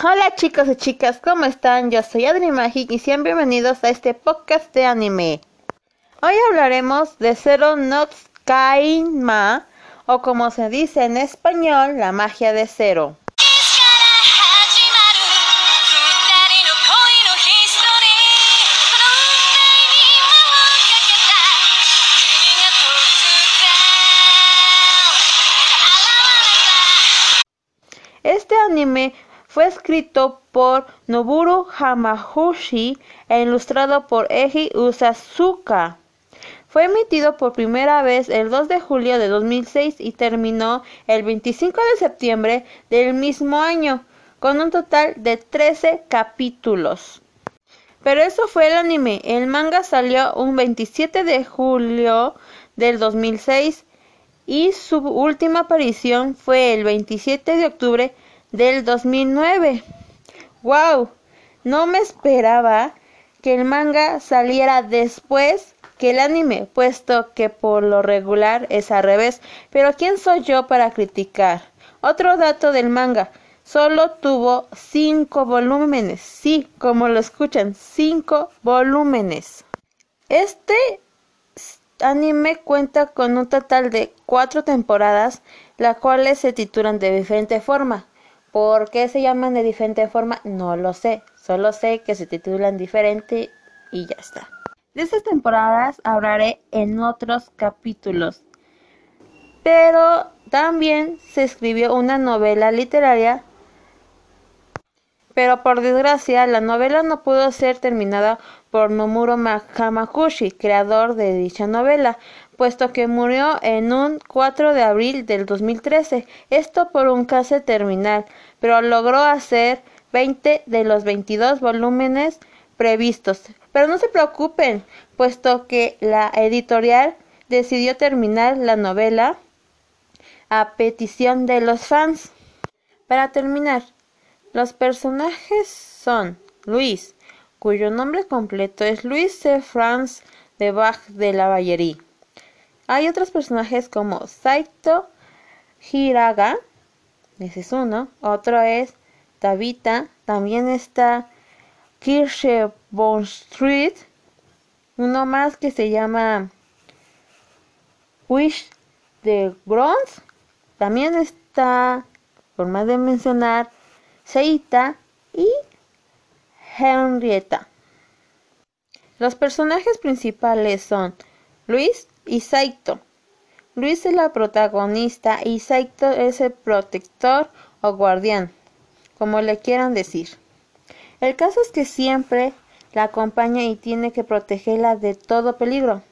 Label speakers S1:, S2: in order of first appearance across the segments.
S1: Hola chicos y chicas, ¿cómo están? Yo soy Adri Magic y sean bienvenidos a este podcast de anime. Hoy hablaremos de Zero no Kainma, o como se dice en español, la magia de Zero. Este anime fue escrito por Noburu Hamaguchi e ilustrado por Eiji Usazuka. Fue emitido por primera vez el 2 de julio de 2006 y terminó el 25 de septiembre del mismo año, con un total de 13 capítulos. Pero eso fue el anime. El manga salió un 27 de julio del 2006 y su última aparición fue el 27 de octubre del 2009. ¡Wow! No me esperaba que el manga saliera después que el anime, puesto que por lo regular es al revés. Pero ¿quién soy yo para criticar? Otro dato del manga. Solo tuvo cinco volúmenes. Sí, como lo escuchan, cinco volúmenes. Este anime cuenta con un total de cuatro temporadas, las cuales se titulan de diferente forma. ¿Por qué se llaman de diferente forma? No lo sé. Solo sé que se titulan diferente y ya está. De estas temporadas hablaré en otros capítulos. Pero también se escribió una novela literaria. Pero por desgracia, la novela no pudo ser terminada por Nomuro Hamaguchi, creador de dicha novela, puesto que murió en un 4 de abril del 2013, esto por un cáncer terminal, pero logró hacer 20 de los 22 volúmenes previstos. Pero no se preocupen, puesto que la editorial decidió terminar la novela a petición de los fans. Para terminar, los personajes son Luis, cuyo nombre completo es Luis C. Franz de Bach de la Vallerie. Hay otros personajes como Saito Hiraga, ese es uno. Otro es Tabita. También está Kirsche von Street. Uno más que se llama Wish de Bronze. También está, por más de mencionar, Seita y Henrietta. Los personajes principales son Luis, y Saito. Luis es la protagonista y Saito es el protector o guardián, como le quieran decir. El caso es que siempre la acompaña y tiene que protegerla de todo peligro.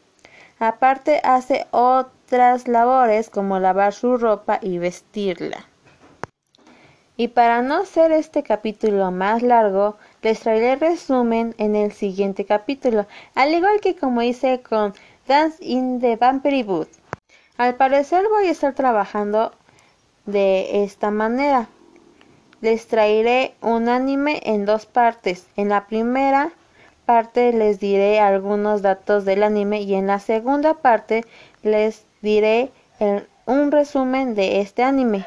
S1: Aparte hace otras labores como lavar su ropa y vestirla. Y para no hacer este capítulo más largo, les traeré resumen en el siguiente capítulo, al igual que como hice con Dance in the Vampire Boot. Al parecer voy a estar trabajando de esta manera. Les traeré un anime en dos partes. En la primera parte les diré algunos datos del anime y en la segunda parte les diré un resumen de este anime.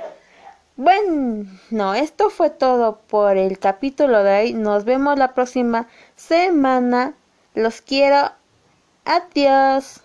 S1: Bueno, esto fue todo por el capítulo de hoy. Nos vemos la próxima semana. Los quiero. Adiós.